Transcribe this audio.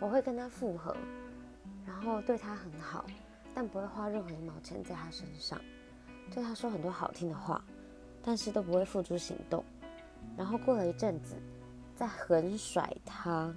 我会跟他复合然后对他很好但不会花任何一毛钱在他身上对他说很多好听的话但是都不会付诸行动。然后过了一阵子再狠甩他